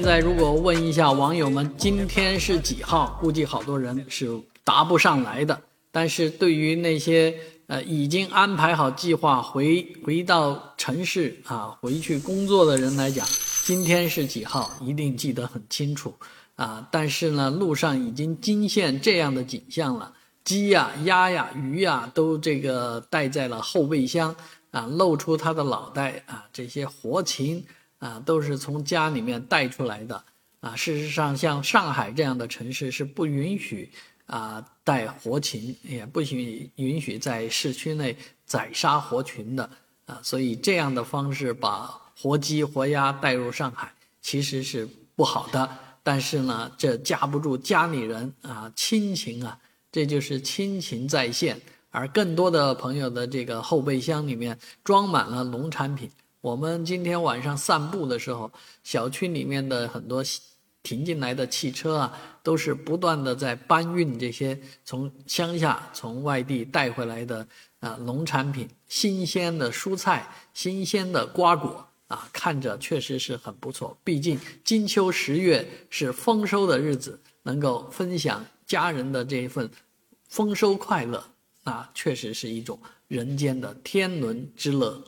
现在如果问一下网友们今天是几号，估计好多人是答不上来的。但是对于那些呃已经安排好计划回回到城市啊回去工作的人来讲，今天是几号一定记得很清楚啊。但是呢，路上已经惊现这样的景象了，鸡呀、鸭呀、鱼呀都这个带在了后备箱啊，露出它的脑袋啊，这些活禽。啊，都是从家里面带出来的啊。事实上，像上海这样的城市是不允许啊带活禽，也不许允许在市区内宰杀活禽的啊。所以这样的方式把活鸡活鸭带入上海，其实是不好的。但是呢，这架不住家里人啊，亲情啊，这就是亲情在线。而更多的朋友的这个后备箱里面装满了农产品。我们今天晚上散步的时候，小区里面的很多停进来的汽车啊，都是不断的在搬运这些从乡下、从外地带回来的啊农产品、新鲜的蔬菜、新鲜的瓜果啊，看着确实是很不错。毕竟金秋十月是丰收的日子，能够分享家人的这一份丰收快乐，那确实是一种人间的天伦之乐。